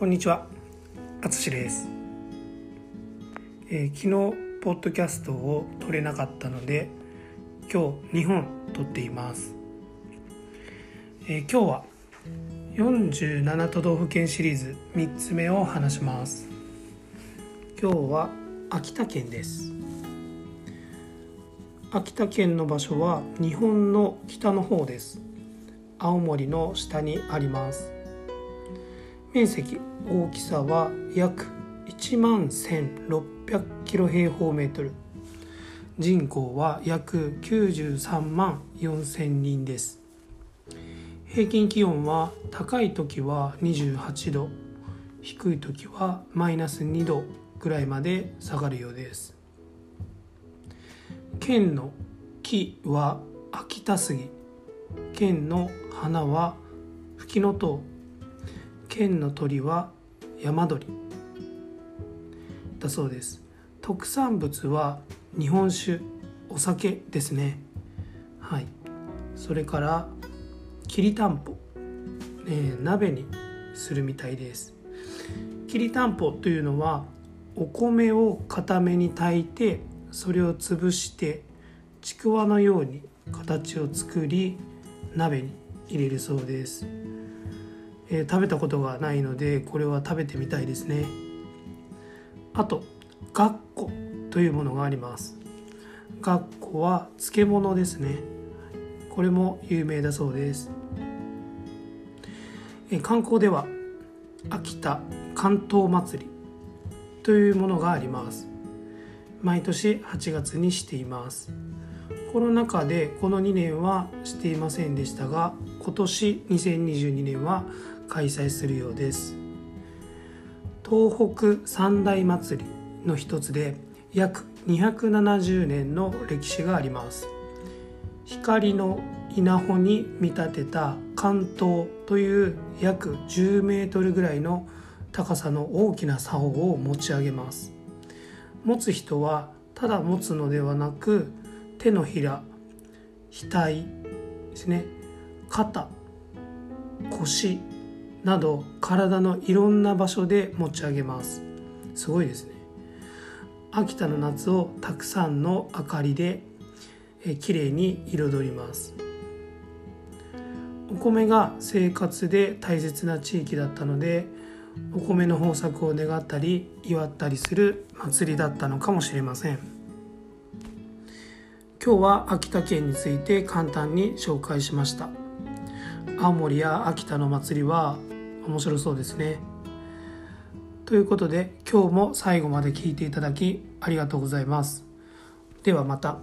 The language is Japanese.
こんにちは、あつしです、えー昨日ポッドキャストを撮れなかったので今日2本撮っています、えー今日は47都道府県シリーズ3つ目を話します。今日は秋田県です。秋田県の場所は日本の北の方です。青森の下にあります。面積大きさは約1万1600キロ平方メートル。人口は約93万4000人です。平均気温は高い時は28度低い時はマイナス2度ぐらいまで下がるようです。県の木は秋田杉県の花はフキノトウ県の鳥は山鳥。だそうです。特産物は日本酒お酒ですね。はい。それからきりたんぽ、えー鍋にするみたいです。きりたんぽというのはお米を固めに炊いてそれを潰してちくわのように形を作り鍋に入れるそうです。えー食べたことがないのでこれは食べてみたいですね。あとがっこというものがあります。がっこは漬物ですね。これも有名だそうです。えー観光では秋田関東祭りというものがあります。毎年8月にしています。コロナ禍でこの2年はしていませんでしたが今年2022年は開催するようです。東北三大祭りの一つで約270年の歴史があります。光の稲穂に見立てた関東という約10メートルぐらいの高さの大きな竿を持ち上げます。持つ人はただ持つのではなく手のひら額ですね。肩腰など体のいろんな場所で持ち上げます。すごいですね。秋田の夏をたくさんの明かりでえ綺麗に彩ります。お米が生活で大切な地域だったのでお米の豊作を願ったり祝ったりする祭りだったのかもしれません。今日は秋田県について簡単に紹介しました。青森や秋田の祭りは面白そうですねということで今日も最後まで聞いていただきありがとうございますではまた。